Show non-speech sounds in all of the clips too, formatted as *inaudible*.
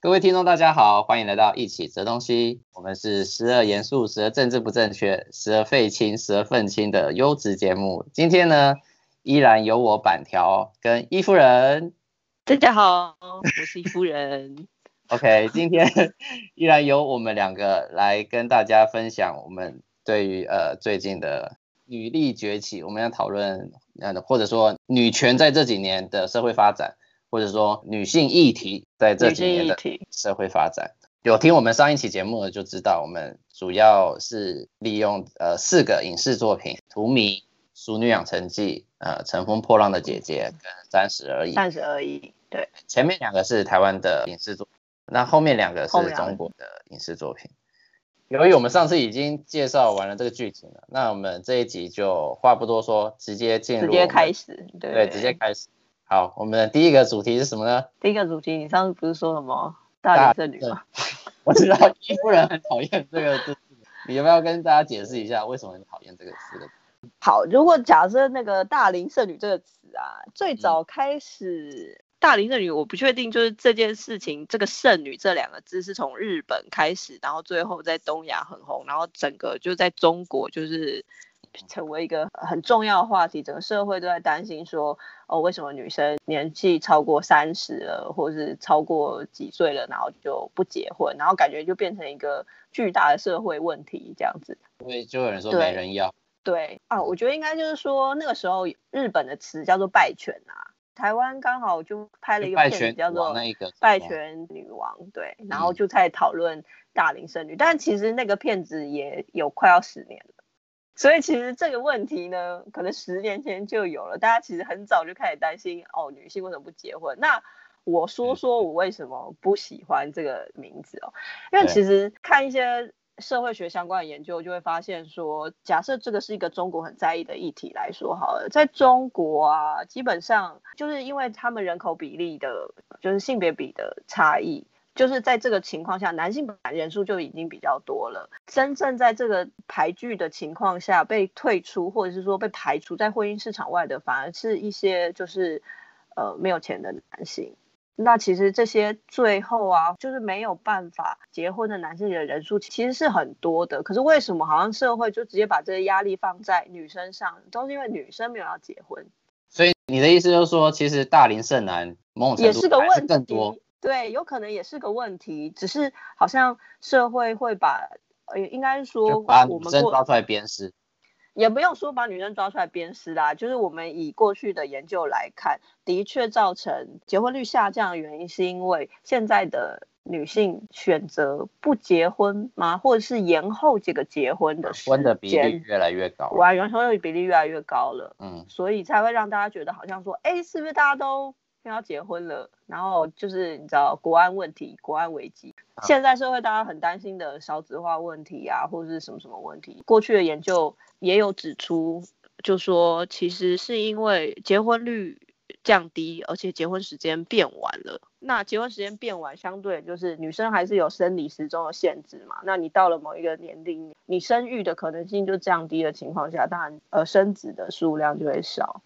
各位听众，大家好，欢迎来到一起折东西。我们是时而严肃、时而政治不正确、时而废青、时而愤青的优质节目。今天呢，依然由我板条跟伊夫人。大家好，我是伊夫人。*laughs* OK，今天 *laughs* 依然由我们两个来跟大家分享我们对于呃最近的女力崛起，我们要讨论呃或者说女权在这几年的社会发展。或者说女性议题在这几年的社会发展，有听我们上一期节目的就知道，我们主要是利用呃四个影视作品《荼蘼》《淑女养成记》呃《乘风破浪的姐姐》跟《三十而已》。三十而已，对。前面两个是台湾的影视作品，那后面两个是中国的影视作品。由于我们上次已经介绍完了这个剧情了，那我们这一集就话不多说，直接进入，直接开始，对，对，直接开始。好，我们的第一个主题是什么呢？第一个主题，你上次不是说什么大龄剩女吗？*laughs* 我知道伊夫人很讨厌这个字，你有没有跟大家解释一下为什么很讨厌这个字？好，如果假设那个大龄剩女这个词啊，最早开始、嗯、大龄剩女，我不确定就是这件事情，这个剩女这两个字是从日本开始，然后最后在东亚很红，然后整个就在中国就是。成为一个很重要的话题，整个社会都在担心说，哦，为什么女生年纪超过三十了，或是超过几岁了，然后就不结婚，然后感觉就变成一个巨大的社会问题这样子。所以就有人说没人要。对，对啊，我觉得应该就是说那个时候日本的词叫做败犬啊，台湾刚好就拍了一个片子叫做《败犬女王》，对，然后就在讨论大龄剩女，但其实那个片子也有快要十年了。所以其实这个问题呢，可能十年前就有了。大家其实很早就开始担心，哦，女性为什么不结婚？那我说说我为什么不喜欢这个名字哦，因为其实看一些社会学相关的研究，就会发现说，假设这个是一个中国很在意的议题来说好了，在中国啊，基本上就是因为他们人口比例的，就是性别比的差异。就是在这个情况下，男性本来人数就已经比较多了。真正在这个排拒的情况下被退出，或者是说被排除在婚姻市场外的，反而是一些就是呃没有钱的男性。那其实这些最后啊，就是没有办法结婚的男性的人数其实是很多的。可是为什么好像社会就直接把这个压力放在女生上，都是因为女生没有要结婚。所以你的意思就是说，其实大龄剩男某种程度也是更多。对，有可能也是个问题，只是好像社会会把，呃，应该说把女生抓出来鞭尸，也不用说把女生抓出来鞭尸啦，就是我们以过去的研究来看，的确造成结婚率下降的原因，是因为现在的女性选择不结婚吗？或者是延后这个结婚的时间，婚的比例越来越高，哇，延后的比例越来越高了，嗯，所以才会让大家觉得好像说，哎，是不是大家都要结婚了？然后就是你知道国安问题、国安危机，现在社会大家很担心的少子化问题啊，或者是什么什么问题。过去的研究也有指出，就说其实是因为结婚率降低，而且结婚时间变晚了。那结婚时间变晚，相对就是女生还是有生理时钟的限制嘛。那你到了某一个年龄，你生育的可能性就降低的情况下，当然呃生子的数量就会少。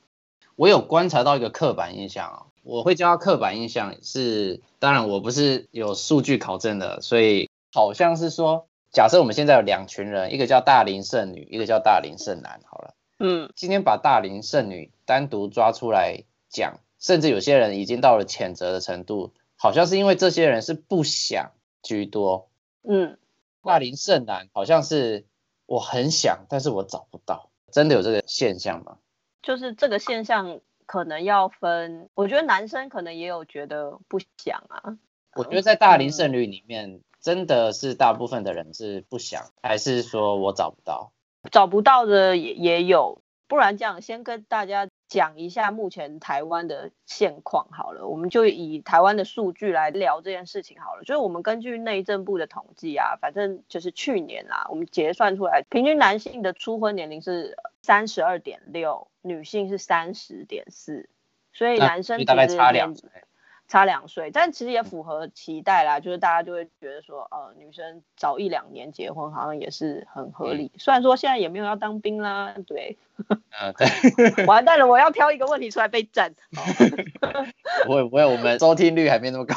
我有观察到一个刻板印象啊、哦。我会叫他刻板印象是，当然我不是有数据考证的，所以好像是说，假设我们现在有两群人，一个叫大龄剩女，一个叫大龄剩男，好了，嗯，今天把大龄剩女单独抓出来讲，甚至有些人已经到了谴责的程度，好像是因为这些人是不想居多，嗯，大龄剩男好像是我很想，但是我找不到，真的有这个现象吗？就是这个现象。可能要分，我觉得男生可能也有觉得不想啊。我觉得在大龄剩女里面，真的是大部分的人是不想，还是说我找不到？找不到的也也有，不然这样先跟大家讲一下目前台湾的现况好了，我们就以台湾的数据来聊这件事情好了。就是我们根据内政部的统计啊，反正就是去年啊，我们结算出来，平均男性的初婚年龄是三十二点六。女性是三十点四，所以男生大概差两岁，差两岁，但其实也符合期待啦，就是大家就会觉得说，呃，女生早一两年结婚好像也是很合理。虽然说现在也没有要当兵啦，对，嗯，对，*laughs* 完蛋了，我要挑一个问题出来被战。*laughs* 不会不会，我们收听率还没那么高。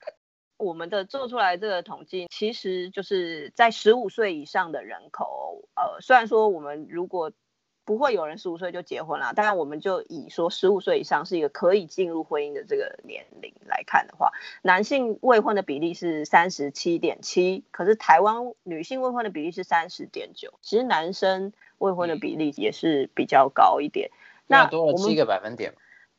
*laughs* 我们的做出来这个统计，其实就是在十五岁以上的人口，呃，虽然说我们如果不会有人十五岁就结婚了，当然我们就以说十五岁以上是一个可以进入婚姻的这个年龄来看的话，男性未婚的比例是三十七点七，可是台湾女性未婚的比例是三十点九，其实男生未婚的比例也是比较高一点，那多了七个百分点。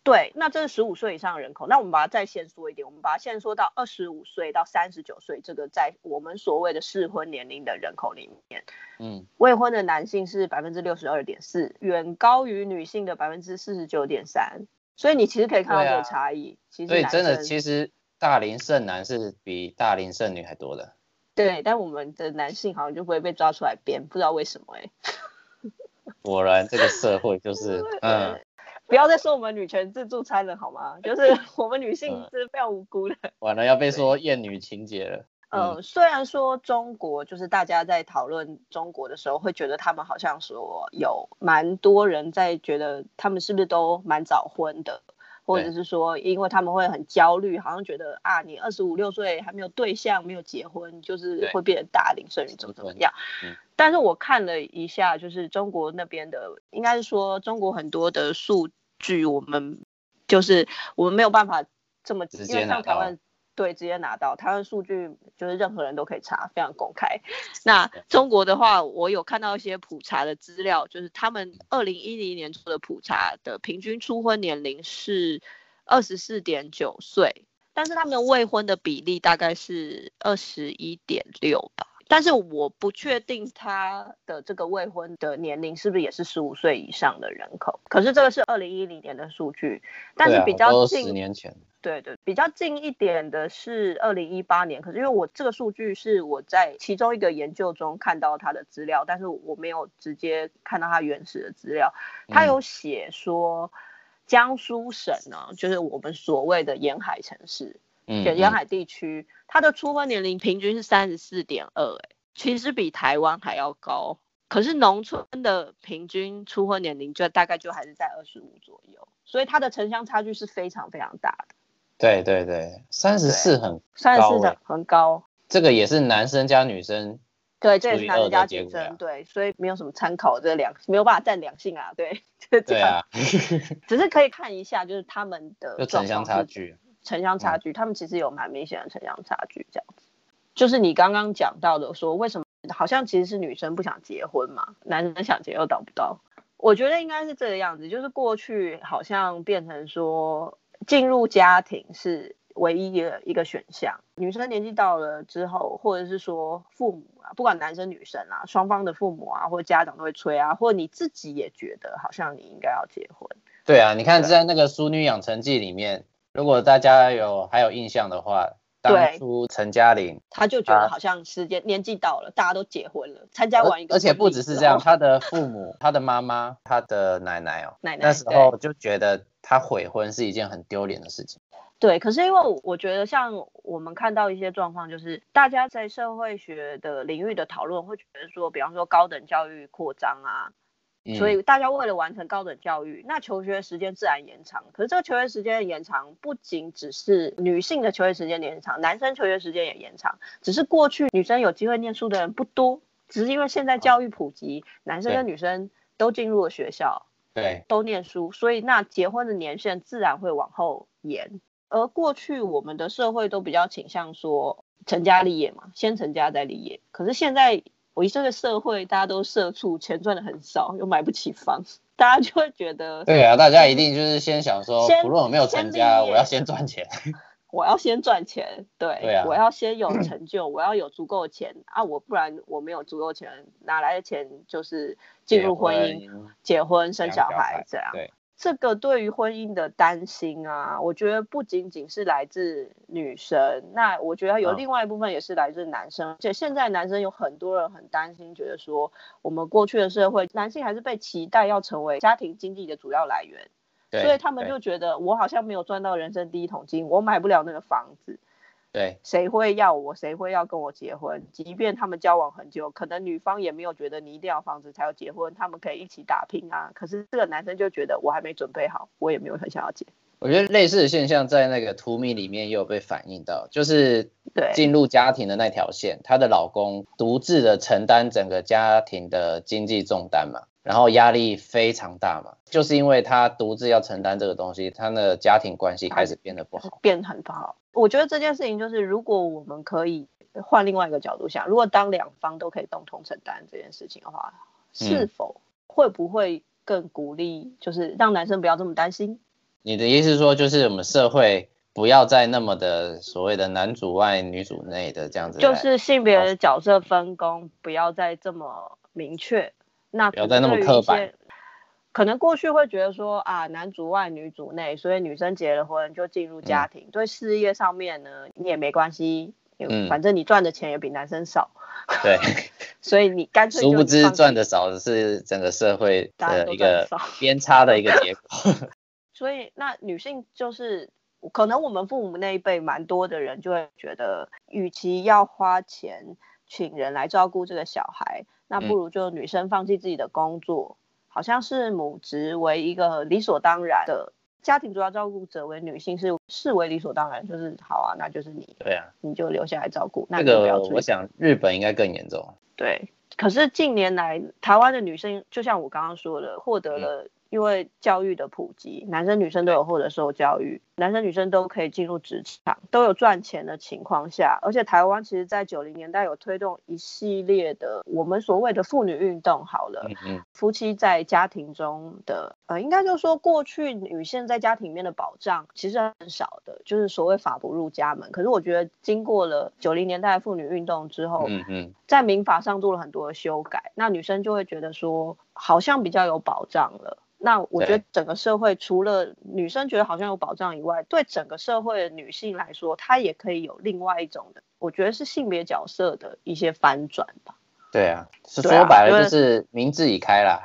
对，那这是十五岁以上的人口，那我们把它再限缩一点，我们把它限缩到二十五岁到三十九岁，这个在我们所谓的适婚年龄的人口里面，嗯，未婚的男性是百分之六十二点四，远高于女性的百分之四十九点三，所以你其实可以看到这个差异。啊、其实，所以真的，其实大龄剩男是比大龄剩女还多的。对，但我们的男性好像就不会被抓出来编，不知道为什么哎、欸。果然，这个社会就是 *laughs* 嗯。不要再说我们女权自助餐了好吗？就是 *laughs* 我们女性是非常无辜的。嗯、完了要被说厌女情节了。嗯、呃，虽然说中国就是大家在讨论中国的时候，会觉得他们好像说有蛮多人在觉得他们是不是都蛮早婚的，或者是说因为他们会很焦虑，好像觉得啊，你二十五六岁还没有对象，没有结婚，就是会变成大龄剩女怎么怎么样。嗯但是我看了一下，就是中国那边的，应该是说中国很多的数据，我们就是我们没有办法这么直接像台湾对直接拿到台湾数据，就是任何人都可以查，非常公开。那中国的话，我有看到一些普查的资料，就是他们二零一零年做的普查的平均初婚年龄是二十四点九岁，但是他们未婚的比例大概是二十一点六吧。但是我不确定他的这个未婚的年龄是不是也是十五岁以上的人口。可是这个是二零一零年的数据，但是比较近，十年前，对对，比较近一点的是二零一八年。可是因为我这个数据是我在其中一个研究中看到他的资料，但是我没有直接看到他原始的资料。他有写说，江苏省呢，就是我们所谓的沿海城市。嗯，沿海地区，它的初婚年龄平均是三十四点二，哎，其实比台湾还要高。可是农村的平均初婚年龄就大概就还是在二十五左右，所以它的城乡差距是非常非常大的。对对对，三十四很三十四很高。这个也是男生加女生，对，这也是男生加女生，对，所以没有什么参考这两没有办法占两性啊，对，就 *laughs* 这样。啊、*laughs* 只是可以看一下，就是他们的城乡差距。城乡差距，他们其实有蛮明显的城乡差距，这样子。就是你刚刚讲到的，说为什么好像其实是女生不想结婚嘛，男生想结又找不到。我觉得应该是这个样子，就是过去好像变成说进入家庭是唯一的一个选项。女生年纪到了之后，或者是说父母啊，不管男生女生啊，双方的父母啊或者家长都会催啊，或者你自己也觉得好像你应该要结婚。对啊，你看在那个《淑女养成记》里面。如果大家有还有印象的话，当初陈嘉玲，他就觉得好像时间年纪到了，大家都结婚了，参加完一个，而且不只是这样，他的父母、*laughs* 他的妈妈、他的奶奶哦，奶奶那时候就觉得他悔婚是一件很丢脸的事情。对，可是因为我觉得像我们看到一些状况，就是大家在社会学的领域的讨论，会觉得说，比方说高等教育扩张啊。所以大家为了完成高等教育，那求学时间自然延长。可是这个求学时间的延长，不仅只是女性的求学时间延长，男生求学时间也延长。只是过去女生有机会念书的人不多，只是因为现在教育普及，男生跟女生都进入了学校，对，都念书，所以那结婚的年限自然会往后延。而过去我们的社会都比较倾向说成家立业嘛，先成家再立业。可是现在。我一这个社会，大家都社畜，钱赚的很少，又买不起房，大家就会觉得，*laughs* 对啊，大家一定就是先想说，不论有没有成家，我要先赚钱，*laughs* 我要先赚钱，对，对啊，我要先有成就，我要有足够的钱啊，我不然我没有足够钱，哪来的钱就是进入婚姻、结婚、结婚生小孩这样。对。这个对于婚姻的担心啊，我觉得不仅仅是来自女生，那我觉得有另外一部分也是来自男生。而且现在男生有很多人很担心，觉得说我们过去的社会，男性还是被期待要成为家庭经济的主要来源，所以他们就觉得我好像没有赚到人生第一桶金，我买不了那个房子。对，谁会要我？谁会要跟我结婚？即便他们交往很久，可能女方也没有觉得你一定要房子才要结婚，他们可以一起打拼啊。可是这个男生就觉得我还没准备好，我也没有很想要结。我觉得类似的现象在那个图米里面也有被反映到，就是进入家庭的那条线，她的老公独自的承担整个家庭的经济重担嘛，然后压力非常大嘛，就是因为他独自要承担这个东西，他的家庭关系开始变得不好，变很不好。我觉得这件事情就是，如果我们可以换另外一个角度想，如果当两方都可以共同承担这件事情的话，是否会不会更鼓励，就是让男生不要这么担心？你的意思是说，就是我们社会不要再那么的所谓的男主外女主内的这样子，就是性别的角色分工不要再这么明确，那不要再那么刻板。可能过去会觉得说啊，男主外女主内，所以女生结了婚就进入家庭，嗯、对事业上面呢你也没关系，嗯，反正你赚的钱也比男生少，对，*laughs* 所以你干脆殊不知赚的少的是整个社会的一个偏差的一个结果。*laughs* 所以，那女性就是可能我们父母那一辈蛮多的人就会觉得，与其要花钱请人来照顾这个小孩，那不如就女生放弃自己的工作，嗯、好像是母职为一个理所当然的家庭主要照顾者为女性是视为理所当然，就是好啊，那就是你，对啊，你就留下来照顾。那个我想日本应该更严重。对，可是近年来台湾的女生，就像我刚刚说的，获得了、嗯。因为教育的普及，男生女生都有获得受教育，男生女生都可以进入职场，都有赚钱的情况下，而且台湾其实在九零年代有推动一系列的我们所谓的妇女运动。好了，嗯嗯，夫妻在家庭中的，呃，应该就是说过去女性在家庭里面的保障其实很少的，就是所谓法不入家门。可是我觉得经过了九零年代妇女运动之后，嗯嗯，在民法上做了很多的修改，那女生就会觉得说好像比较有保障了。那我觉得整个社会除了女生觉得好像有保障以外，对整个社会的女性来说，她也可以有另外一种的，我觉得是性别角色的一些翻转吧。对啊，说白了就是名字已开啦，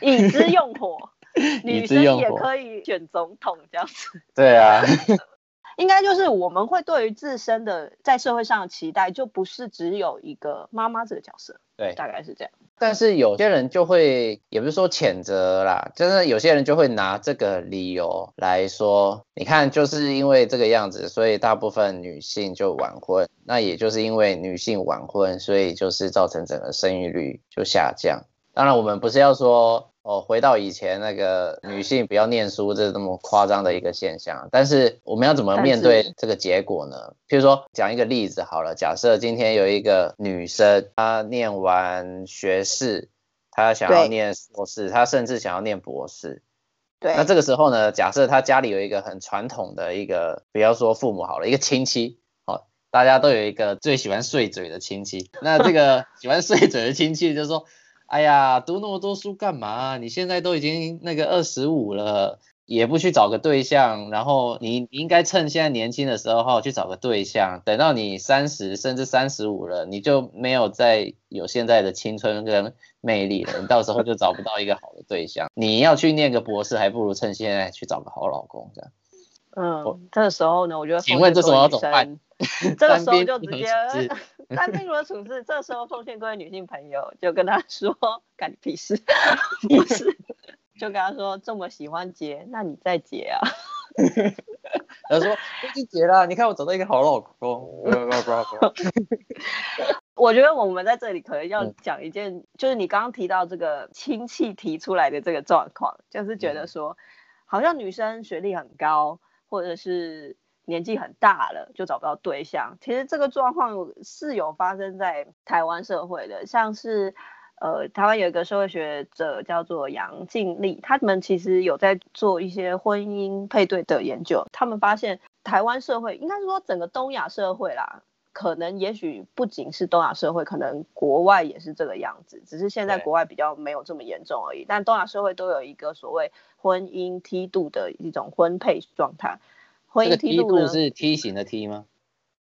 已知用火，*laughs* 女生也可以选总统这样子。对啊。*laughs* 应该就是我们会对于自身的在社会上的期待，就不是只有一个妈妈这个角色，对，大概是这样。但是有些人就会，也不是说谴责啦，就是有些人就会拿这个理由来说，你看就是因为这个样子，所以大部分女性就晚婚，那也就是因为女性晚婚，所以就是造成整个生育率就下降。当然，我们不是要说。哦，回到以前那个女性不要念书这这么夸张的一个现象，但是我们要怎么面对这个结果呢？譬如说讲一个例子好了，假设今天有一个女生，她念完学士，她想要念硕士，她甚至想要念博士。对。那这个时候呢，假设她家里有一个很传统的一个，不要说父母好了，一个亲戚，哦，大家都有一个最喜欢碎嘴的亲戚。那这个喜欢碎嘴的亲戚就是说。哎呀，读那么多书干嘛？你现在都已经那个二十五了，也不去找个对象，然后你应该趁现在年轻的时候去找个对象，等到你三十甚至三十五了，你就没有再有现在的青春跟魅力了，*laughs* 你到时候就找不到一个好的对象。你要去念个博士，还不如趁现在去找个好老公这样。嗯，这个时候呢，我觉得，请问这时候要怎么办？*laughs* 这个时候就直接。*laughs* 单兵如何处置？这时候奉劝各位女性朋友，就跟他说：“干你屁事！” *laughs* 不是，就跟他说：“这么喜欢结，那你再结啊。”他说：“我已经结了，你看我找到一个好老公。”我觉得我们在这里可能要讲一件，就是你刚刚提到这个亲戚提出来的这个状况，就是觉得说，好像女生学历很高，或者是。年纪很大了就找不到对象，其实这个状况是有发生在台湾社会的，像是呃台湾有一个社会学者叫做杨静丽，他们其实有在做一些婚姻配对的研究，他们发现台湾社会应该是说整个东亚社会啦，可能也许不仅是东亚社会，可能国外也是这个样子，只是现在国外比较没有这么严重而已，但东亚社会都有一个所谓婚姻梯度的一种婚配状态。婚姻梯度是梯形的梯吗？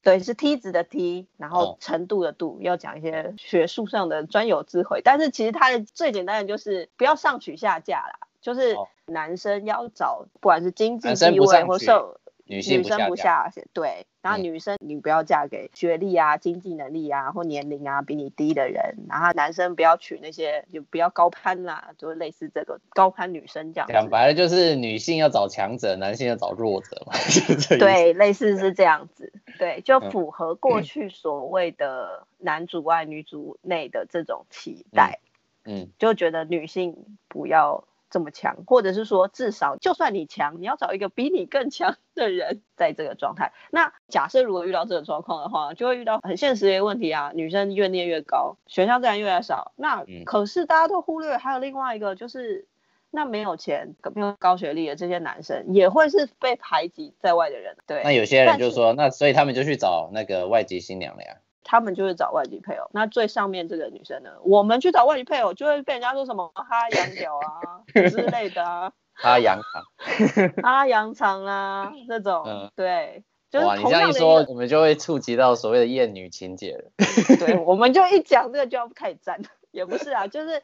对，是梯子的梯，然后程度的度，哦、要讲一些学术上的专有智慧。但是其实它的最简单的就是不要上取下嫁啦，就是男生要找不管是经济地位或受女性女生不下对，然后女生你不要嫁给学历啊、经济能力啊或年龄啊比你低的人，然后男生不要娶那些就不要高攀啦、啊，就类似这个高攀女生这样。讲白了就是女性要找强者，男性要找弱者嘛，*laughs* 对，类似是这样子，对，就符合过去所谓的男主外女主内的这种期待，嗯，嗯就觉得女性不要。这么强，或者是说，至少就算你强，你要找一个比你更强的人，在这个状态。那假设如果遇到这种状况的话，就会遇到很现实的一个问题啊，女生越念越高，选项自然越来越少。那可是大家都忽略，还有另外一个就是，那没有钱、没有高学历的这些男生，也会是被排挤在外的人。对，那有些人就说，那所以他们就去找那个外籍新娘了呀。他们就是找外籍配偶，那最上面这个女生呢？我们去找外籍配偶，就会被人家说什么哈洋屌啊 *laughs* 之类的啊，哈洋长，哈洋长啊这种，嗯，对，就是哇，你这样一说，我们就会触及到所谓的厌女情节了。对，我们就一讲这个就要开始战，*laughs* 也不是啊，就是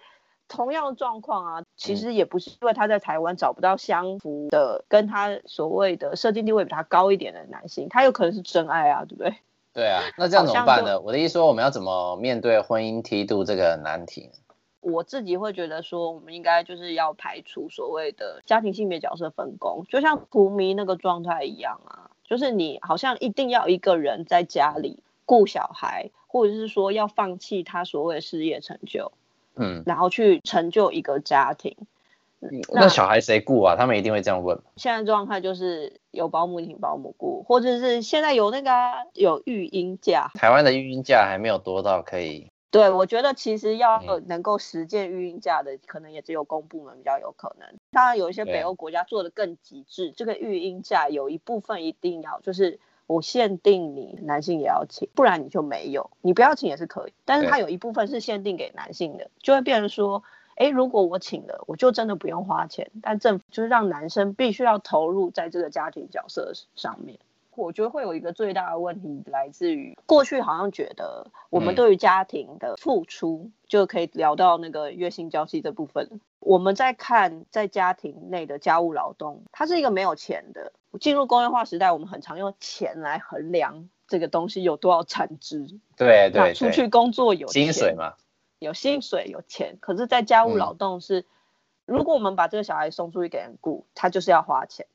同样的状况啊，其实也不是因为他在台湾找不到相符的，跟他所谓的社经地位比他高一点的男性，他有可能是真爱啊，对不对？对啊，那这样怎么办呢？我的意思说，我们要怎么面对婚姻梯度这个难题呢？我自己会觉得说，我们应该就是要排除所谓的家庭性别角色分工，就像荼蘼那个状态一样啊，就是你好像一定要一个人在家里顾小孩，或者是说要放弃他所谓的事业成就，嗯，然后去成就一个家庭。那小孩谁雇啊？他们一定会这样问。现在状态就是有保姆请保姆雇，或者是现在有那个、啊、有育婴假。台湾的育婴假还没有多到可以。对，我觉得其实要能够实践育婴假的，可能也只有公部门比较有可能。当然有一些北欧国家做的更极致，这个育婴假有一部分一定要就是我限定你男性也要请，不然你就没有。你不要请也是可以，但是它有一部分是限定给男性的，就会变成说。哎，如果我请了，我就真的不用花钱。但政府就是让男生必须要投入在这个家庭角色上面。我觉得会有一个最大的问题来自于过去好像觉得我们对于家庭的付出、嗯、就可以聊到那个月薪交际这部分。我们在看在家庭内的家务劳动，它是一个没有钱的。进入工业化时代，我们很常用钱来衡量这个东西有多少产值。对对，对，出去工作有薪水嘛。有薪水有钱，可是，在家务劳动是、嗯，如果我们把这个小孩送出去给人雇，他就是要花钱。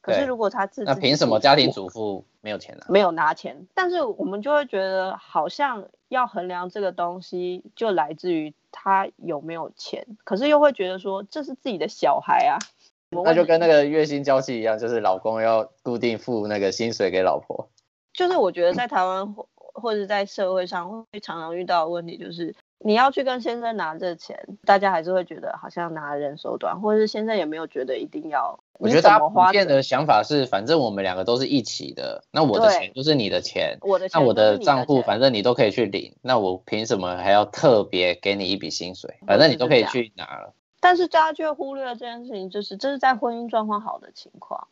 可是如果他自己，那凭什么家庭主妇没有钱呢、啊？没有拿钱，但是我们就会觉得，好像要衡量这个东西，就来自于他有没有钱。可是又会觉得说，这是自己的小孩啊。那就跟那个月薪娇妻一样，就是老公要固定付那个薪水给老婆。就是我觉得在台湾或或者在社会上会常常遇到的问题，就是。你要去跟先生拿这钱，大家还是会觉得好像拿人手短，或者是先生也没有觉得一定要。我觉得大家普遍的想法是，反正我们两个都是一起的，那我的钱就是你的钱，我的钱，那我的账户反正你都可以去领，那我凭什么还要特别给你一笔薪水？反正你都可以去拿了。但是大家却忽略了这件事情，就是这是在婚姻状况好的情况。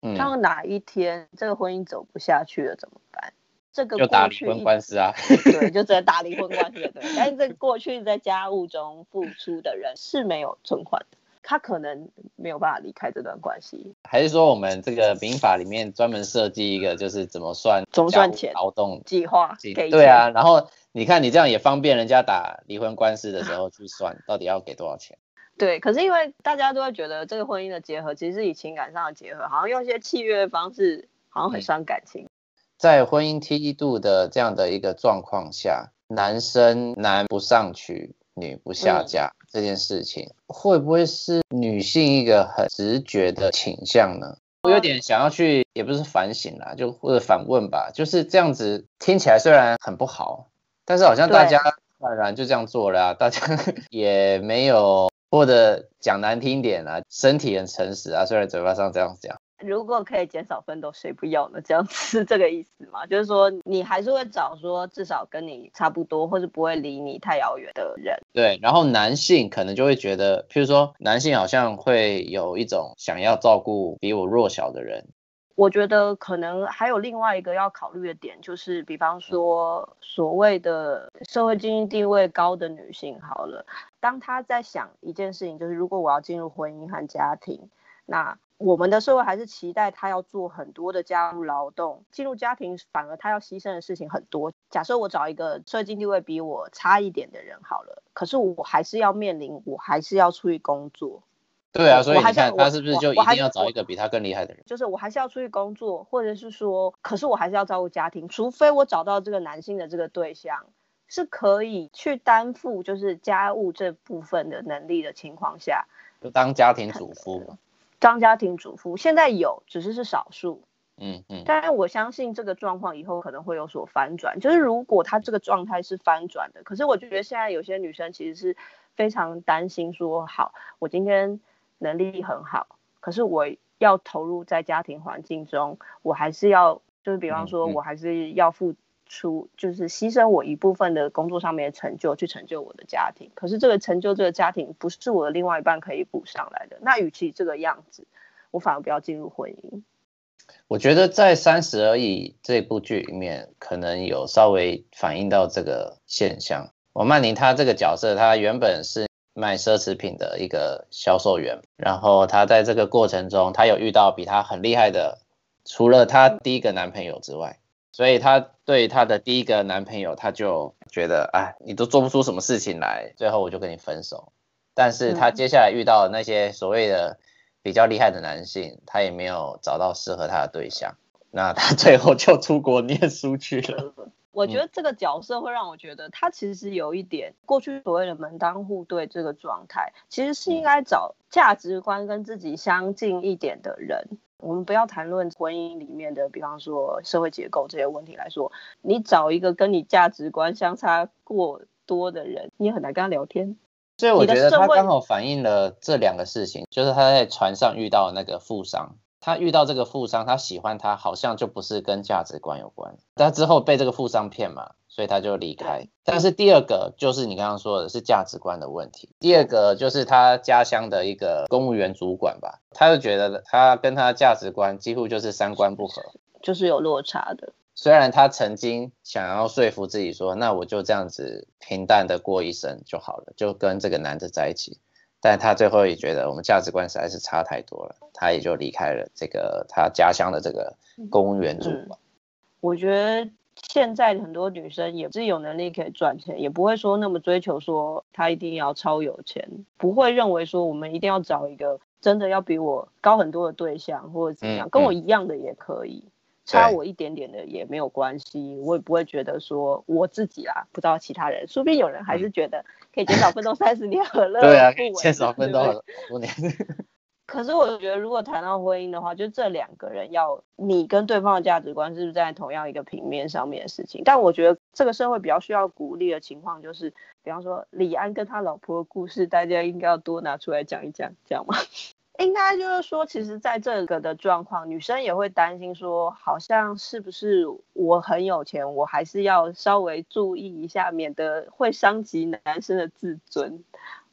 嗯，当哪一天这个婚姻走不下去了怎么办？这个就打离婚官司啊，对，*laughs* 就只能打离婚官司，对。但是这个过去在家务中付出的人是没有存款的，他可能没有办法离开这段关系。还是说我们这个民法里面专门设计一个，就是怎么算总算钱劳动计划？对啊，然后你看你这样也方便人家打离婚官司的时候去算到底要给多少钱。*laughs* 对，可是因为大家都会觉得这个婚姻的结合其实是以情感上的结合，好像用一些契约的方式，好像很伤感情。嗯在婚姻梯度的这样的一个状况下，男生男不上去，女不下嫁，嗯、这件事情，会不会是女性一个很直觉的倾向呢？我有点想要去，也不是反省啦，就或者反问吧，就是这样子听起来虽然很不好，但是好像大家自然就这样做了啊，大家 *laughs* 也没有，或者讲难听点啊，身体很诚实啊，虽然嘴巴上这样讲。如果可以减少奋斗，谁不要呢？这样是这个意思吗？*laughs* 就是说，你还是会找说至少跟你差不多，或是不会离你太遥远的人。对，然后男性可能就会觉得，譬如说，男性好像会有一种想要照顾比我弱小的人。我觉得可能还有另外一个要考虑的点，就是比方说所谓的社会经济地位高的女性，好了，当她在想一件事情，就是如果我要进入婚姻和家庭，那。我们的社会还是期待他要做很多的家务劳动，进入家庭反而他要牺牲的事情很多。假设我找一个社会经地位比我差一点的人好了，可是我还是要面临，我还是要出去工作。对啊，所以你看他是不是就一定要找一个比他更厉害的人？就是我还是要出去工作，或者是说，可是我还是要照顾家庭，除非我找到这个男性的这个对象是可以去担负就是家务这部分的能力的情况下，就当家庭主妇嘛。当家庭主妇现在有，只是是少数。嗯嗯。但是我相信这个状况以后可能会有所反转，就是如果她这个状态是翻转的，可是我就觉得现在有些女生其实是非常担心说，好，我今天。能力很好，可是我要投入在家庭环境中，我还是要，就是比方说，我还是要付出，就是牺牲我一部分的工作上面的成就，去成就我的家庭。可是这个成就，这个家庭不是我的另外一半可以补上来的。那与其这个样子，我反而不要进入婚姻。我觉得在《三十而已》这部剧里面，可能有稍微反映到这个现象。王曼妮她这个角色，她原本是。卖奢侈品的一个销售员，然后她在这个过程中，她有遇到比她很厉害的，除了她第一个男朋友之外，所以她对她的第一个男朋友，她就觉得，哎，你都做不出什么事情来，最后我就跟你分手。但是她接下来遇到那些所谓的比较厉害的男性，她也没有找到适合她的对象，那她 *laughs* 最后就出国念书去了。我觉得这个角色会让我觉得他其实有一点过去所谓的门当户对这个状态，其实是应该找价值观跟自己相近一点的人。我们不要谈论婚姻里面的，比方说社会结构这些问题来说，你找一个跟你价值观相差过多的人，你也很难跟他聊天。所以我觉得他刚好反映了这两个事情，就是他在船上遇到那个富商。他遇到这个富商，他喜欢他，好像就不是跟价值观有关。他之后被这个富商骗嘛，所以他就离开。但是第二个就是你刚刚说的是价值观的问题。第二个就是他家乡的一个公务员主管吧，他就觉得他跟他价值观几乎就是三观不合，就是有落差的。虽然他曾经想要说服自己说，那我就这样子平淡的过一生就好了，就跟这个男的在一起。但他最后也觉得我们价值观实在是差太多了，他也就离开了这个他家乡的这个公务员主管。我觉得现在很多女生也是有能力可以赚钱，也不会说那么追求说他一定要超有钱，不会认为说我们一定要找一个真的要比我高很多的对象或者怎么样，跟我一样的也可以。差我一点点的也没有关系，我也不会觉得说我自己啦，不知道其他人，说不定有人还是觉得可以减少奋斗三十年，何乐而不为？对啊，可以减少奋斗很多年。*laughs* 可是我觉得，如果谈到婚姻的话，就这两个人要你跟对方的价值观是不是在同样一个平面上面的事情。但我觉得这个社会比较需要鼓励的情况，就是比方说李安跟他老婆的故事，大家应该要多拿出来讲一讲，这样吗？应该就是说，其实在这个的状况，女生也会担心说，好像是不是我很有钱，我还是要稍微注意一下，免得会伤及男生的自尊，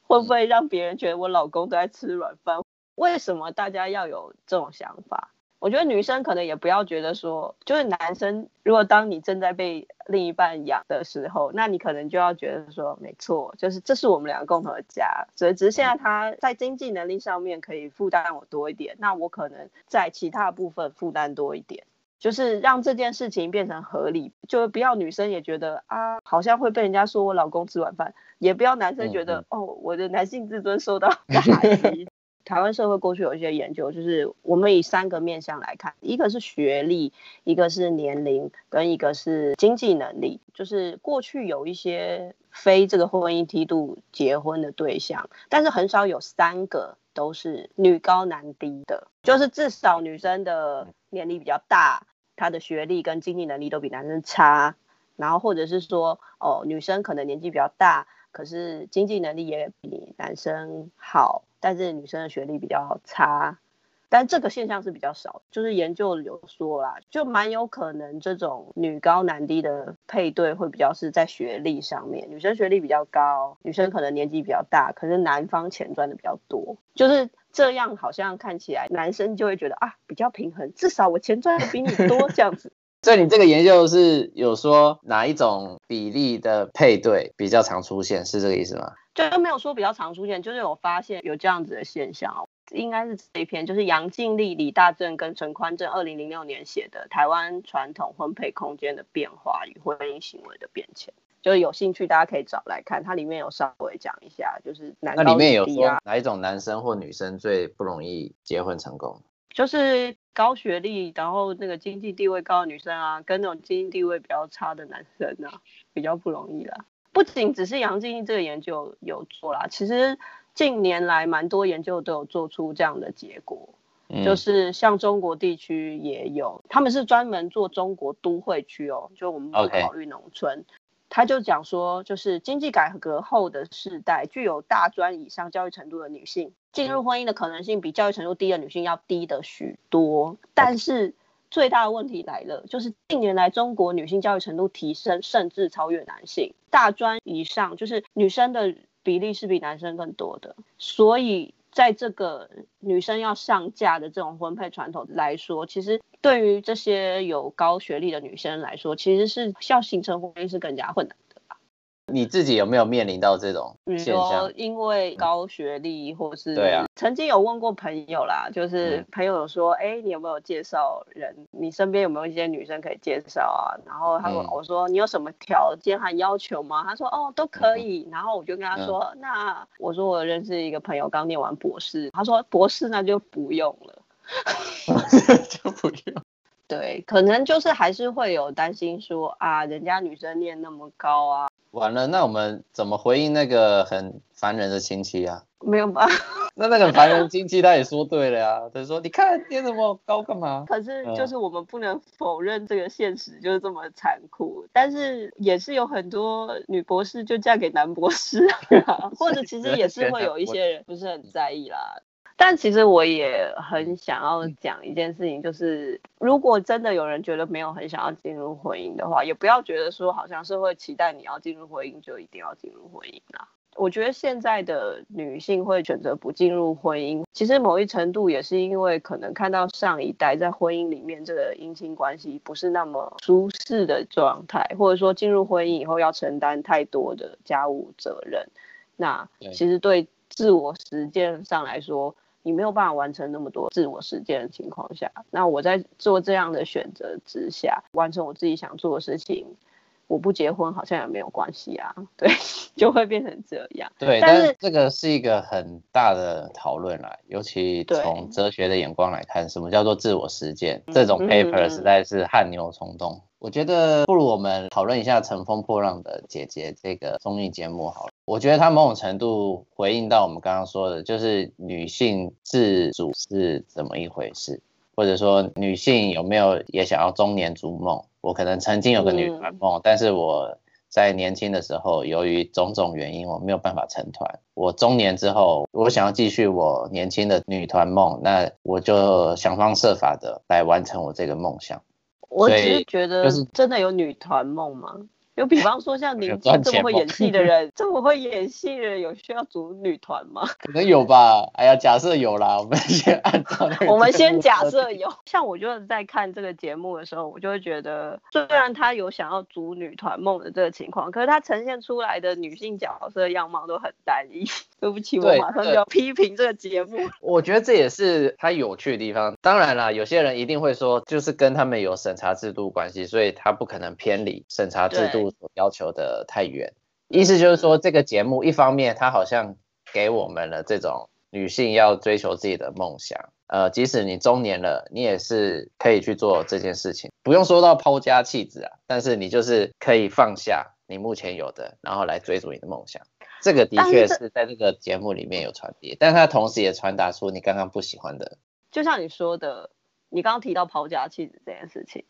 会不会让别人觉得我老公都在吃软饭？为什么大家要有这种想法？我觉得女生可能也不要觉得说，就是男生，如果当你正在被另一半养的时候，那你可能就要觉得说，没错，就是这是我们两个共同的家，所以只是现在他在经济能力上面可以负担我多一点，那我可能在其他部分负担多一点，就是让这件事情变成合理，就不要女生也觉得啊，好像会被人家说我老公吃晚饭，也不要男生觉得、嗯嗯、哦，我的男性自尊受到打击。台湾社会过去有一些研究，就是我们以三个面向来看，一个是学历，一个是年龄，跟一个是经济能力。就是过去有一些非这个婚姻梯度结婚的对象，但是很少有三个都是女高男低的，就是至少女生的年龄比较大，她的学历跟经济能力都比男生差，然后或者是说哦，女生可能年纪比较大，可是经济能力也比男生好。但是女生的学历比较差，但这个现象是比较少，就是研究有说啦，就蛮有可能这种女高男低的配对会比较是在学历上面，女生学历比较高，女生可能年纪比较大，可是男方钱赚的比较多，就是这样，好像看起来男生就会觉得啊比较平衡，至少我钱赚的比你多这样子。所以你这个研究是有说哪一种比例的配对比较常出现，是这个意思吗？就没有说比较常出现，就是有发现有这样子的现象。应该是这一篇，就是杨静丽、李大正跟陈宽正二零零六年写的《台湾传统婚配空间的变化与婚姻行为的变迁》，就是有兴趣大家可以找来看，它里面有稍微讲一下，就是男那里面有说哪一种男生或女生最不容易结婚成功？就是高学历，然后那个经济地位高的女生啊，跟那种经济地位比较差的男生啊，比较不容易啦。不仅只是杨静怡这个研究有做啦，其实。近年来，蛮多研究都有做出这样的结果，嗯、就是像中国地区也有，他们是专门做中国都会区哦，就我们不考虑农村。他就讲说，就是经济改革后的世代，具有大专以上教育程度的女性，进入婚姻的可能性比教育程度低的女性要低的许多。但是最大的问题来了，就是近年来中国女性教育程度提升，甚至超越男性，大专以上就是女生的。比例是比男生更多的，所以在这个女生要上嫁的这种婚配传统来说，其实对于这些有高学历的女生来说，其实是要形成婚姻是更加困难。你自己有没有面临到这种现象？比如说因为高学历，或是对啊，曾经有问过朋友啦，就是朋友有说，哎、嗯欸，你有没有介绍人？你身边有没有一些女生可以介绍啊？然后他说，嗯、我说你有什么条件和要求吗？他说，哦，都可以。然后我就跟他说，嗯、那我说我认识一个朋友刚念完博士，他说博士那就不用了，*laughs* 就不用。对，可能就是还是会有担心说啊，人家女生念那么高啊。完了，那我们怎么回应那个很烦人的亲戚啊？没有吧？*laughs* 那那个烦人亲戚他也说对了呀，他说你看念那么高干嘛？*laughs* 可是就是我们不能否认这个现实就是这么残酷，嗯、但是也是有很多女博士就嫁给男博士啊，*laughs* 或者其实也是会有一些人不是很在意啦。但其实我也很想要讲一件事情，就是如果真的有人觉得没有很想要进入婚姻的话，也不要觉得说好像是会期待你要进入婚姻就一定要进入婚姻啦。我觉得现在的女性会选择不进入婚姻，其实某一程度也是因为可能看到上一代在婚姻里面这个姻亲关系不是那么舒适的状态，或者说进入婚姻以后要承担太多的家务责任，那其实对自我实践上来说。你没有办法完成那么多自我实践的情况下，那我在做这样的选择之下，完成我自己想做的事情，我不结婚好像也没有关系啊，对，*laughs* 就会变成这样。对，但是，这个是一个很大的讨论啦，尤其从哲学的眼光来看，什么叫做自我实践？这种 paper 实在是汗牛充栋。嗯我觉得不如我们讨论一下《乘风破浪的姐姐》这个综艺节目好了。我觉得它某种程度回应到我们刚刚说的，就是女性自主是怎么一回事，或者说女性有没有也想要中年逐梦？我可能曾经有个女团梦，但是我在年轻的时候由于种种原因，我没有办法成团。我中年之后，我想要继续我年轻的女团梦，那我就想方设法的来完成我这个梦想。我只是觉得，就是真的有女团梦吗？就比方说像您这么会演戏的人，这么会演戏的人，有需要组女团吗？*laughs* 可能有吧。哎呀，假设有啦，我们先按照。我们先假设有。像我就是在看这个节目的时候，我就会觉得，虽然他有想要组女团梦的这个情况，可是他呈现出来的女性角色样貌都很单一。*laughs* 对不起，我马上就要批评这个节目。我觉得这也是他有趣的地方。当然啦，有些人一定会说，就是跟他们有审查制度关系，所以他不可能偏离审查制度。所要求的太远，意思就是说，这个节目一方面，它好像给我们了这种女性要追求自己的梦想，呃，即使你中年了，你也是可以去做这件事情，不用说到抛家弃子啊，但是你就是可以放下你目前有的，然后来追逐你的梦想。这个的确是在这个节目里面有传递，但它同时也传达出你刚刚不喜欢的，就像你说的，你刚刚提到抛家弃子这件事情。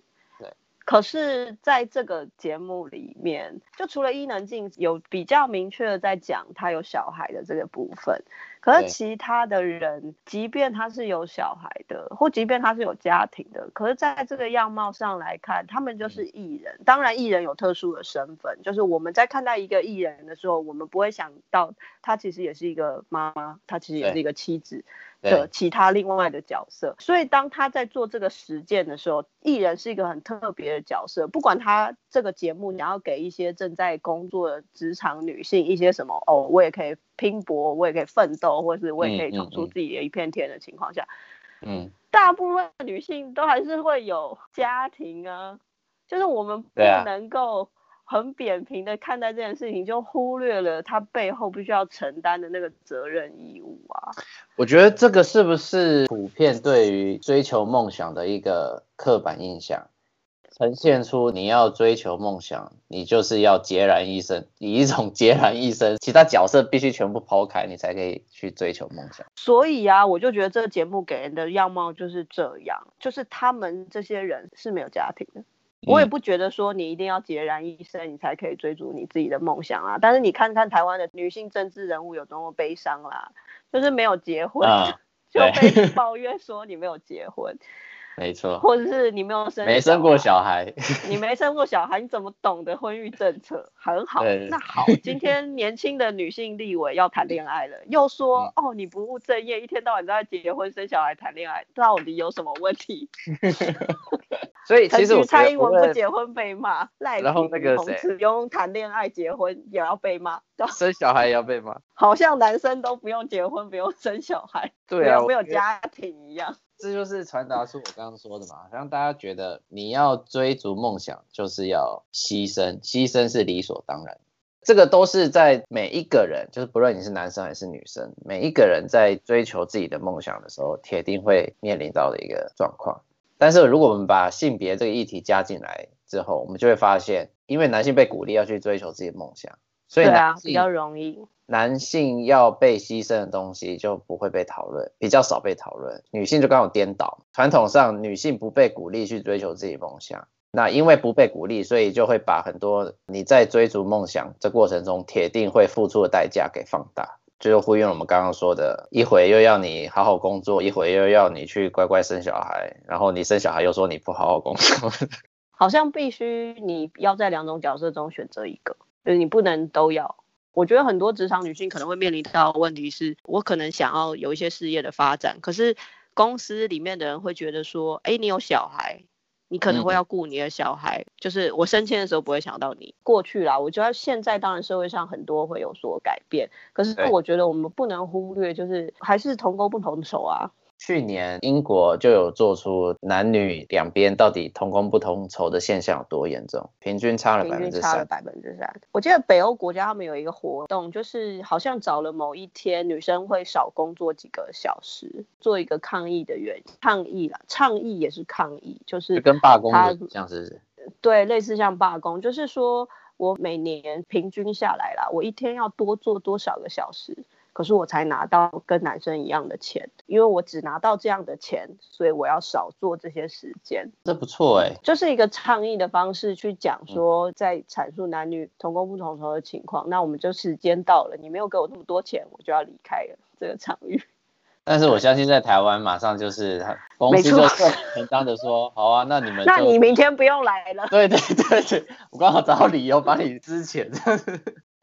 可是，在这个节目里面，就除了伊能静有比较明确的在讲她有小孩的这个部分，可是其他的人，即便他是有小孩的，或即便他是有家庭的，可是在这个样貌上来看，他们就是艺人。当然，艺人有特殊的身份，就是我们在看待一个艺人的时候，我们不会想到他其实也是一个妈妈，他其实也是一个妻子。的其他另外的角色。所以当他在做这个实践的时候，艺人是一个很特别的角色。不管他这个节目想要给一些正在工作的职场女性一些什么哦，我也可以拼搏，我也可以奋斗，或是我也可以闯出自己的一片天的情况下，嗯，大部分女性都还是会有家庭啊，就是我们不能够。很扁平的看待这件事情，就忽略了他背后必须要承担的那个责任义务啊。我觉得这个是不是普遍对于追求梦想的一个刻板印象，呈现出你要追求梦想，你就是要孑然一身，以一种孑然一身，其他角色必须全部抛开，你才可以去追求梦想。所以啊，我就觉得这个节目给人的样貌就是这样，就是他们这些人是没有家庭的。我也不觉得说你一定要孑然一身，你才可以追逐你自己的梦想啊。但是你看看台湾的女性政治人物有多么悲伤啦，就是没有结婚，啊、就被 *laughs* 抱怨说你没有结婚。没错，或者是你没有生，没生过小孩，你没生过小孩，你怎么懂得婚育政策？很好，那好，*laughs* 今天年轻的女性立委要谈恋爱了，又说哦，你不务正业，一天到晚都在结婚生小孩谈恋爱，到底有什么问题？*laughs* 所以其实蔡英文不结婚被骂，赖然后那个谁用谈恋爱结婚也要被骂，*laughs* 生小孩也要被骂，好像男生都不用结婚，不用生小孩，对啊，没有家庭一样。这就是传达出我刚刚说的嘛，让大家觉得你要追逐梦想就是要牺牲，牺牲是理所当然。这个都是在每一个人，就是不论你是男生还是女生，每一个人在追求自己的梦想的时候，铁定会面临到的一个状况。但是如果我们把性别这个议题加进来之后，我们就会发现，因为男性被鼓励要去追求自己的梦想，所以对啊，比较容易。男性要被牺牲的东西就不会被讨论，比较少被讨论。女性就刚好颠倒，传统上女性不被鼓励去追求自己梦想，那因为不被鼓励，所以就会把很多你在追逐梦想这过程中铁定会付出的代价给放大，就呼应我们刚刚说的，一会又要你好好工作，一会又要你去乖乖生小孩，然后你生小孩又说你不好好工作，*laughs* 好像必须你要在两种角色中选择一个，就是你不能都要。我觉得很多职场女性可能会面临到问题是，我可能想要有一些事业的发展，可是公司里面的人会觉得说，哎，你有小孩，你可能会要顾你的小孩，嗯、就是我升迁的时候不会想到你。过去啦，我觉得现在当然社会上很多会有所改变，可是我觉得我们不能忽略，就是还是同工不同酬啊。去年英国就有做出男女两边到底同工不同酬的现象有多严重，平均差了百分之三。差了百分之三。我记得北欧国家他们有一个活动，就是好像找了某一天女生会少工作几个小时，做一个抗议的原因，抗议啦，倡议也是抗议，就是就跟罢工像是。对，类似像罢工，就是说我每年平均下来啦，我一天要多做多少个小时。可是我才拿到跟男生一样的钱，因为我只拿到这样的钱，所以我要少做这些时间。这不错哎、欸，就是一个倡议的方式去讲说，在阐述男女同工不同酬的情况。嗯、那我们就时间到了，你没有给我那么多钱，我就要离开了这个场域。但是我相信在台湾，马上就是公司就很当的说，好啊，那你们，*laughs* 那你明天不用来了。对对对对，我刚好找到理由把你支遣。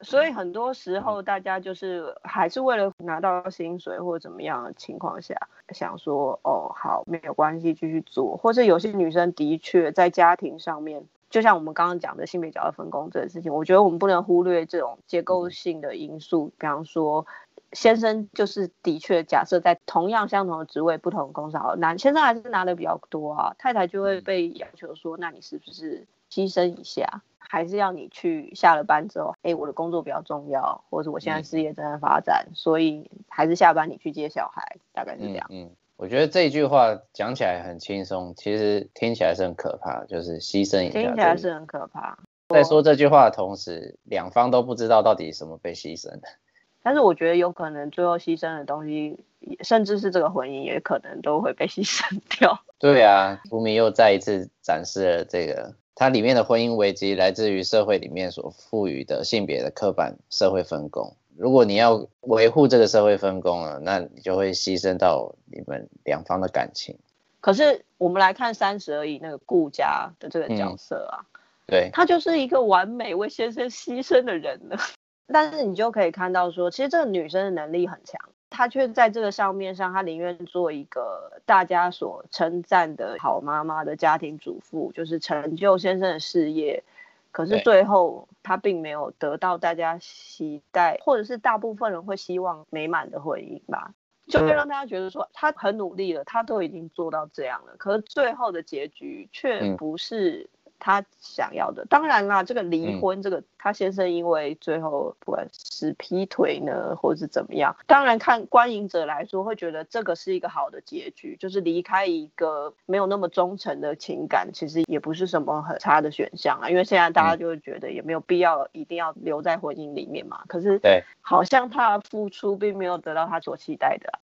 所以很多时候，大家就是还是为了拿到薪水或者怎么样的情况下，想说哦，好，没有关系，继续做。或者有些女生的确在家庭上面，就像我们刚刚讲的性别角色分工这件事情，我觉得我们不能忽略这种结构性的因素。比方说，先生就是的确假设在同样相同的职位，不同的公司，好，男先生还是拿的比较多啊，太太就会被要求说，那你是不是牺牲一下？还是要你去下了班之后，哎，我的工作比较重要，或者我现在事业正在发展，嗯、所以还是下班你去接小孩，大概是这样。嗯，嗯，我觉得这一句话讲起来很轻松，其实听起来是很可怕，就是牺牲一下。听起来是很可怕。在说这句话的同时，两方都不知道到底什么被牺牲的。*laughs* 但是我觉得有可能最后牺牲的东西，甚至是这个婚姻，也可能都会被牺牲掉。*laughs* 对啊，福米又再一次展示了这个。它里面的婚姻危机来自于社会里面所赋予的性别的刻板社会分工。如果你要维护这个社会分工了，那你就会牺牲到你们两方的感情。可是我们来看三十而已那个顾家的这个角色啊，嗯、对，他就是一个完美为先生牺牲的人了。*laughs* 但是你就可以看到说，其实这个女生的能力很强，她却在这个上面上，她宁愿做一个大家所称赞的好妈妈的家庭主妇，就是成就先生的事业。可是最后，她并没有得到大家期待，或者是大部分人会希望美满的婚姻吧，就会让大家觉得说，她很努力了，她都已经做到这样了，可是最后的结局却不是。他想要的，当然啦，这个离婚，这个他先生因为最后不管是劈腿呢，或者是怎么样，当然看观影者来说会觉得这个是一个好的结局，就是离开一个没有那么忠诚的情感，其实也不是什么很差的选项啊。因为现在大家就会觉得也没有必要一定要留在婚姻里面嘛。可是对，好像他的付出并没有得到他所期待的啊。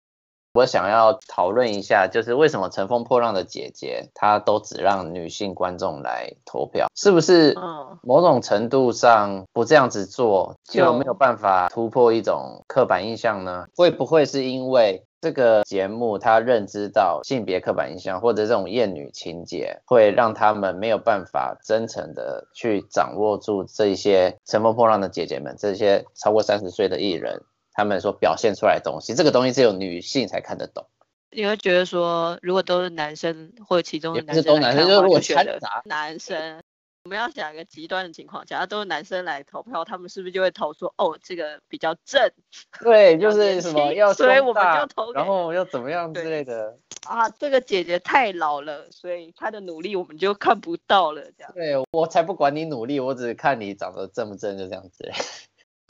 我想要讨论一下，就是为什么《乘风破浪的姐姐》她都只让女性观众来投票，是不是？某种程度上不这样子做就没有办法突破一种刻板印象呢？会不会是因为这个节目他认知到性别刻板印象或者这种厌女情节，会让他们没有办法真诚的去掌握住这一些乘风破浪的姐姐们，这些超过三十岁的艺人？他们所表现出来的东西，这个东西只有女性才看得懂。你会觉得说，如果都是男生，或者其中的男生，是都男生，就是如果选的男生，我们要想一个极端的情况，假如都是男生来投票，他们是不是就会投说，哦，这个比较正？对，就是什么要，所以我们就投，然后要怎么样之类的。啊，这个姐姐太老了，所以她的努力我们就看不到了，这样。对，我才不管你努力，我只是看你长得正不正，就这样子。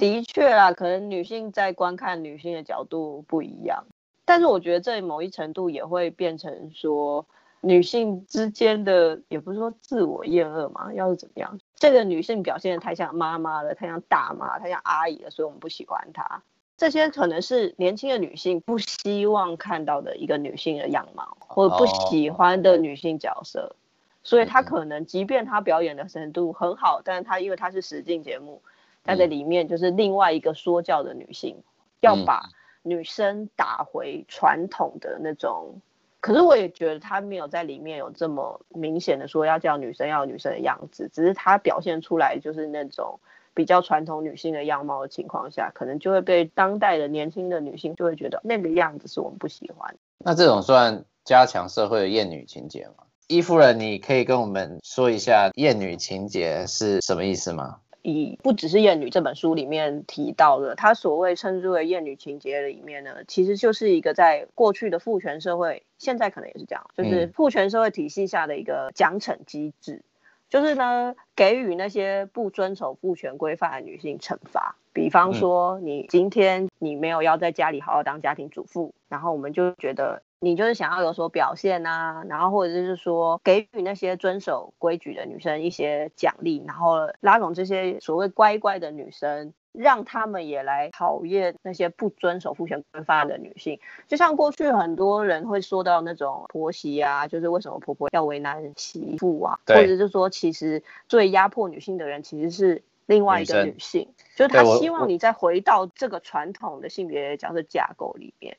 的确啊，可能女性在观看女性的角度不一样，但是我觉得这某一程度也会变成说女性之间的，也不是说自我厌恶嘛，要是怎么样？这个女性表现的太像妈妈了，太像大妈，太像阿姨了，所以我们不喜欢她。这些可能是年轻的女性不希望看到的一个女性的样貌，或者不喜欢的女性角色，所以她可能即便她表演的程度很好，但是她因为她是实境节目。她在里面就是另外一个说教的女性，嗯、要把女生打回传统的那种。可是我也觉得她没有在里面有这么明显的说要叫女生要女生的样子，只是她表现出来就是那种比较传统女性的样貌的情况下，可能就会被当代的年轻的女性就会觉得那个样子是我们不喜欢。那这种算加强社会的厌女情节吗？伊夫人，你可以跟我们说一下厌女情节是什么意思吗？以不只是厌女这本书里面提到的，他所谓称之为厌女情节里面呢，其实就是一个在过去的父权社会，现在可能也是这样，就是父权社会体系下的一个奖惩机制，就是呢给予那些不遵守父权规范的女性惩罚，比方说你今天你没有要在家里好好当家庭主妇，然后我们就觉得。你就是想要有所表现啊，然后或者是说给予那些遵守规矩的女生一些奖励，然后拉拢这些所谓乖乖的女生，让他们也来讨厌那些不遵守父权规范的女性。就像过去很多人会说到那种婆媳啊，就是为什么婆婆要为难媳妇啊，或者是说其实最压迫女性的人其实是另外一个女性，女就是她希望你再回到这个传统的性别角色架构里面。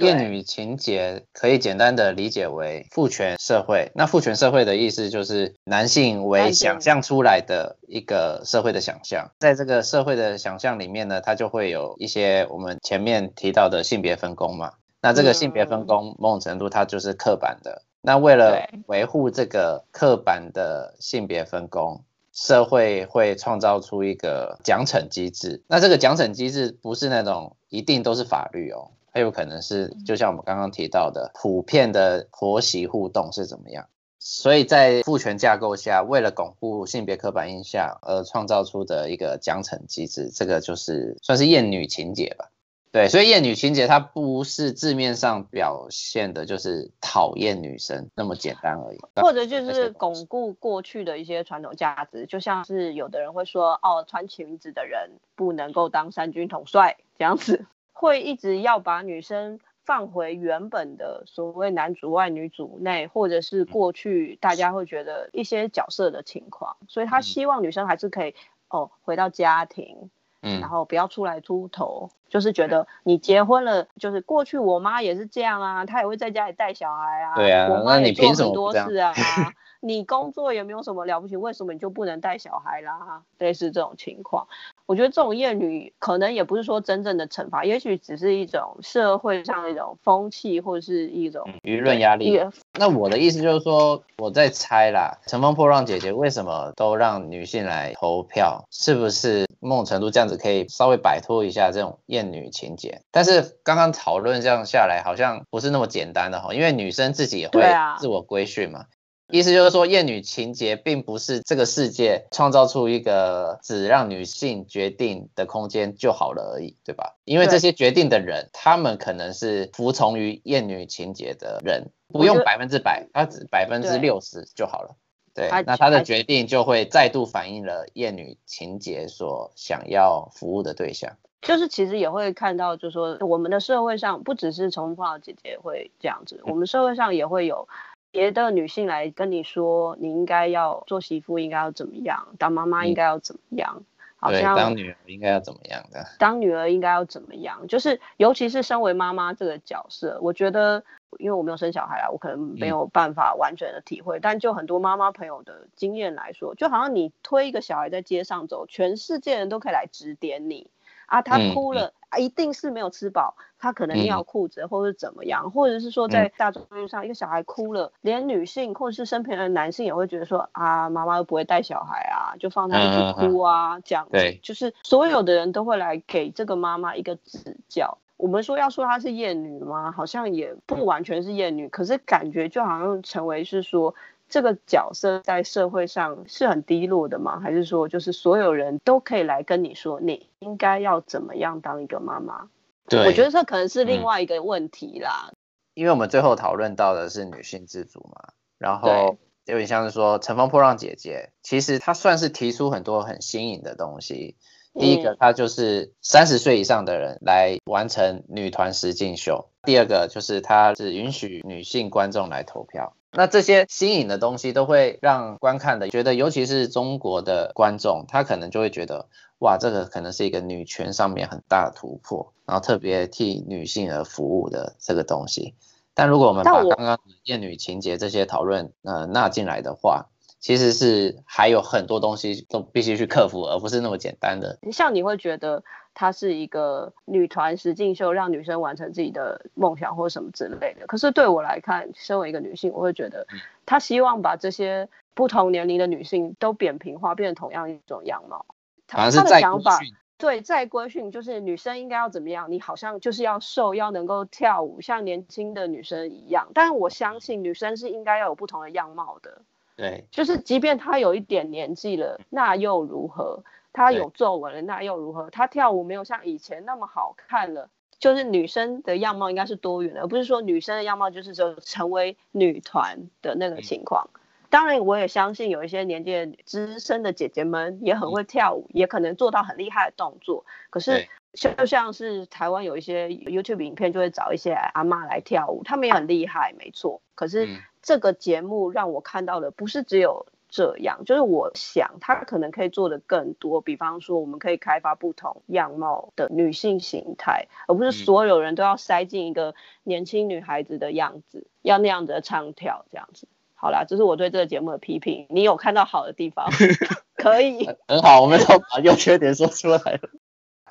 厌女情节可以简单的理解为父权社会。那父权社会的意思就是男性为想象出来的一个社会的想象。在这个社会的想象里面呢，它就会有一些我们前面提到的性别分工嘛。那这个性别分工某种程度它就是刻板的。那为了维护这个刻板的性别分工，社会会创造出一个奖惩机制。那这个奖惩机制不是那种一定都是法律哦。还有可能是，就像我们刚刚提到的，普遍的婆媳互动是怎么样？所以在父权架构下，为了巩固性别刻板印象而创造出的一个奖惩机制，这个就是算是厌女情节吧？对，所以厌女情节它不是字面上表现的，就是讨厌女生那么简单而已，或者就是巩固过去的一些传统价值，就像是有的人会说，哦，穿裙子的人不能够当三军统帅这样子。会一直要把女生放回原本的所谓男主外女主内，或者是过去大家会觉得一些角色的情况，所以他希望女生还是可以哦回到家庭，嗯，然后不要出来秃头，就是觉得你结婚了，就是过去我妈也是这样啊，她也会在家里带小孩啊，对啊，我妈也做很多事啊，*laughs* 你工作也没有什么了不起，为什么你就不能带小孩啦？类似这种情况。我觉得这种厌女可能也不是说真正的惩罚，也许只是一种社会上的一种风气，或者是一种舆论压力。那我的意思就是说，我在猜啦，乘风破浪姐姐为什么都让女性来投票？是不是某种程度这样子可以稍微摆脱一下这种厌女情节？但是刚刚讨论这样下来，好像不是那么简单的哈，因为女生自己也会自我规训嘛。意思就是说，厌女情节并不是这个世界创造出一个只让女性决定的空间就好了而已，对吧？因为这些决定的人，他们可能是服从于厌女情节的人，不用百分之百，他只百分之六十就好了。对，那他的决定就会再度反映了厌女情节所想要服务的对象。就是其实也会看到，就是说我们的社会上不只是乘风破浪姐姐会这样子，我们社会上也会有。别的女性来跟你说，你应该要做媳妇，应该要怎么样？当妈妈应该要怎么样？嗯、好像当女儿应该要怎么样的？当女儿应该要怎么样？就是尤其是身为妈妈这个角色，我觉得，因为我没有生小孩啊，我可能没有办法完全的体会。嗯、但就很多妈妈朋友的经验来说，就好像你推一个小孩在街上走，全世界人都可以来指点你啊，他哭了。嗯嗯一定是没有吃饱，他可能尿裤子，或者怎么样，嗯、或者是说在大众上，一个小孩哭了，嗯、连女性或者是身边的男性也会觉得说啊，妈妈又不会带小孩啊，就放他一直哭啊，嗯、这样子，对，就是所有的人都会来给这个妈妈一个指教。我们说要说她是厌女吗？好像也不完全是厌女，可是感觉就好像成为是说。这个角色在社会上是很低落的吗？还是说，就是所有人都可以来跟你说，你应该要怎么样当一个妈妈？对，我觉得这可能是另外一个问题啦。嗯，因为我们最后讨论到的是女性自主嘛，然后有点像是说《乘风破浪姐姐》，其实她算是提出很多很新颖的东西。第一个，它就是三十岁以上的人来完成女团实境秀；第二个，就是它是允许女性观众来投票。那这些新颖的东西都会让观看的觉得，尤其是中国的观众，他可能就会觉得，哇，这个可能是一个女权上面很大的突破，然后特别替女性而服务的这个东西。但如果我们把刚刚厌女情节这些讨论呃纳进来的话，其实是还有很多东西都必须去克服，而不是那么简单的。像你会觉得它是一个女团实境秀，让女生完成自己的梦想或什么之类的。可是对我来看，身为一个女性，我会觉得她希望把这些不同年龄的女性都扁平化，变成同样一种样貌。她的想法对，在规训就是女生应该要怎么样？你好像就是要瘦，要能够跳舞，像年轻的女生一样。但我相信女生是应该要有不同的样貌的。对，就是即便他有一点年纪了，那又如何？他有皱纹了，那又如何？他跳舞没有像以前那么好看了。就是女生的样貌应该是多元的，而不是说女生的样貌就是说成为女团的那个情况。当然，我也相信有一些年纪资深的姐姐们也很会跳舞，也可能做到很厉害的动作。可是就像是台湾有一些 YouTube 影片，就会找一些阿妈来跳舞，她们也很厉害，没错。可是。这个节目让我看到的不是只有这样，就是我想他可能可以做的更多，比方说我们可以开发不同样貌的女性形态，而不是所有人都要塞进一个年轻女孩子的样子，要那样子的唱跳这样子。好啦，这是我对这个节目的批评。你有看到好的地方？*laughs* 可以，很好，我们要把优缺点说出来了。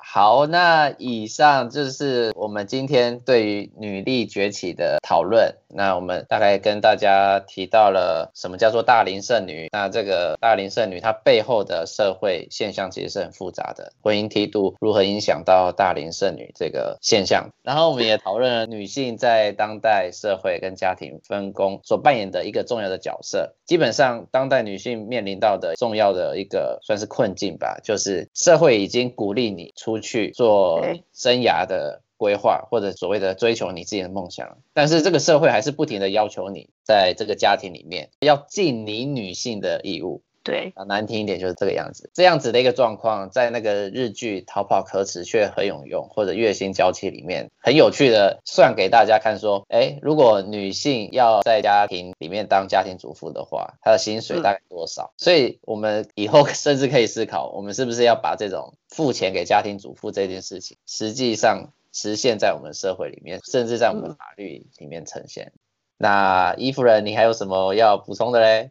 好，那以上就是我们今天对于女力崛起的讨论。那我们大概跟大家提到了什么叫做大龄剩女。那这个大龄剩女她背后的社会现象其实是很复杂的，婚姻梯度如何影响到大龄剩女这个现象。然后我们也讨论了女性在当代社会跟家庭分工所扮演的一个重要的角色。基本上，当代女性面临到的重要的一个算是困境吧，就是社会已经鼓励你出。去做生涯的规划，或者所谓的追求你自己的梦想，但是这个社会还是不停的要求你在这个家庭里面要尽你女性的义务。对，啊难听一点就是这个样子，这样子的一个状况，在那个日剧《逃跑可耻却很有用》或者《月薪娇妻》里面，很有趣的算给大家看，说，哎，如果女性要在家庭里面当家庭主妇的话，她的薪水大概多少？嗯、所以，我们以后 *laughs* 甚至可以思考，我们是不是要把这种付钱给家庭主妇这件事情，实际上实现在我们社会里面，甚至在我们法律里面呈现。嗯、那伊夫人，你还有什么要补充的嘞？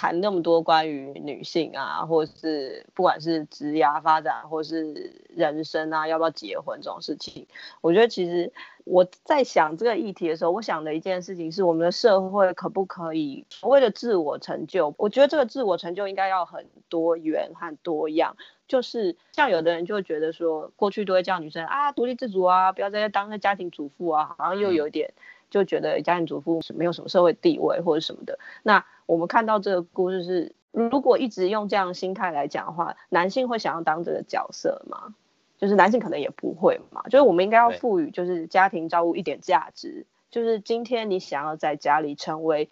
谈那么多关于女性啊，或者是不管是职业发展，或是人生啊，要不要结婚这种事情，我觉得其实我在想这个议题的时候，我想的一件事情是，我们的社会可不可以所谓的自我成就？我觉得这个自我成就应该要很多元和多样。就是像有的人就会觉得说，过去都会叫女生啊独立自主啊，不要再当个家庭主妇啊，好像又有点就觉得家庭主妇是没有什么社会地位或者什么的。那我们看到这个故事是，如果一直用这样的心态来讲的话，男性会想要当这个角色吗？就是男性可能也不会嘛。就是我们应该要赋予就是家庭照顾一点价值，就是今天你想要在家里成为。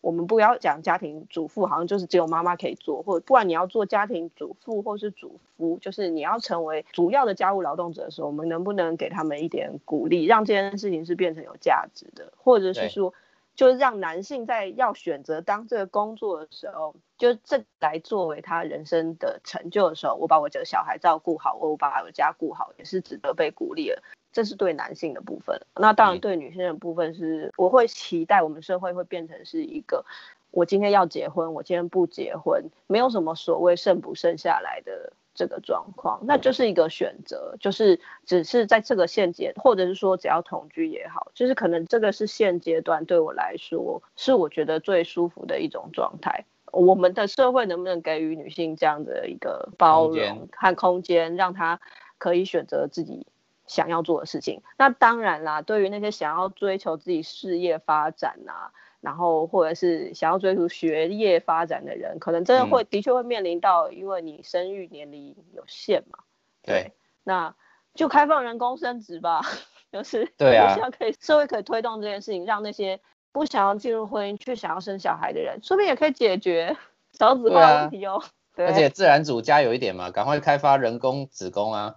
我们不要讲家庭主妇，好像就是只有妈妈可以做，或者不管你要做家庭主妇或是主夫，就是你要成为主要的家务劳动者的时候，我们能不能给他们一点鼓励，让这件事情是变成有价值的，或者是说，就是让男性在要选择当这个工作的时候，就这来作为他人生的成就的时候，我把我这个小孩照顾好，我把我家顾好，也是值得被鼓励的。这是对男性的部分，那当然对女性的部分是，我会期待我们社会会变成是一个，我今天要结婚，我今天不结婚，没有什么所谓剩不剩下来的这个状况，那就是一个选择，就是只是在这个现阶，或者是说只要同居也好，就是可能这个是现阶段对我来说是我觉得最舒服的一种状态。我们的社会能不能给予女性这样的一个包容和空间，让她可以选择自己。想要做的事情，那当然啦。对于那些想要追求自己事业发展啊，然后或者是想要追求学业发展的人，可能真的会、嗯、的确会面临到，因为你生育年龄有限嘛。对，那就开放人工生殖吧，*laughs* 就是对啊，*laughs* 希望可以社会可以推动这件事情，让那些不想要进入婚姻却想要生小孩的人，说不定也可以解决少子化问题哦。*laughs* 对，而且自然组加油一点嘛，赶快开发人工子宫啊。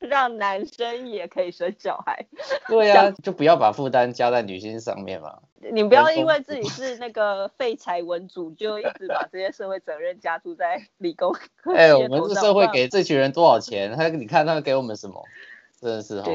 让男生也可以生小孩，*laughs* 对呀、啊，就不要把负担加在女性上面嘛。你不要因为自己是那个废柴文主，就一直把这些社会责任加注在理工 *laughs* 科。哎、欸，我们这社会给这群人多少钱？他你看他们给我们什么？真的是哈。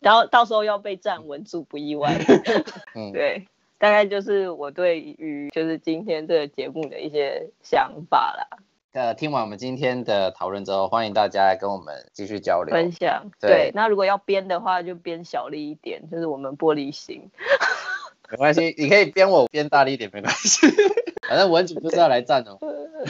然后到时候要被占文主不意外。*laughs* 嗯，对，大概就是我对于就是今天这个节目的一些想法啦。呃，听完我们今天的讨论之后，欢迎大家来跟我们继续交流分享。对，对那如果要编的话，就编小力一点，就是我们玻璃心。*laughs* 没关系，你可以编我编大力一点，没关系。*laughs* 反正文主就是要来战哦。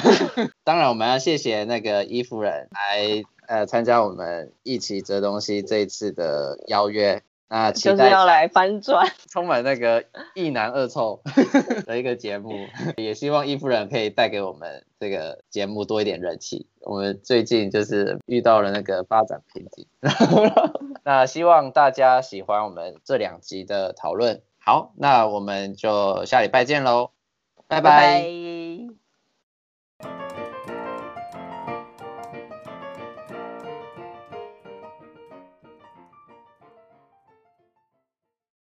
*laughs* 当然，我们要谢谢那个伊夫人来呃参加我们一起折东西这一次的邀约。那期待就是要来翻转，*laughs* 充满那个一男二臭 *laughs* 的一个节目，*laughs* 也希望伊夫人可以带给我们这个节目多一点人气。我们最近就是遇到了那个发展瓶颈，那希望大家喜欢我们这两集的讨论。好，那我们就下礼拜见喽，拜拜。拜拜。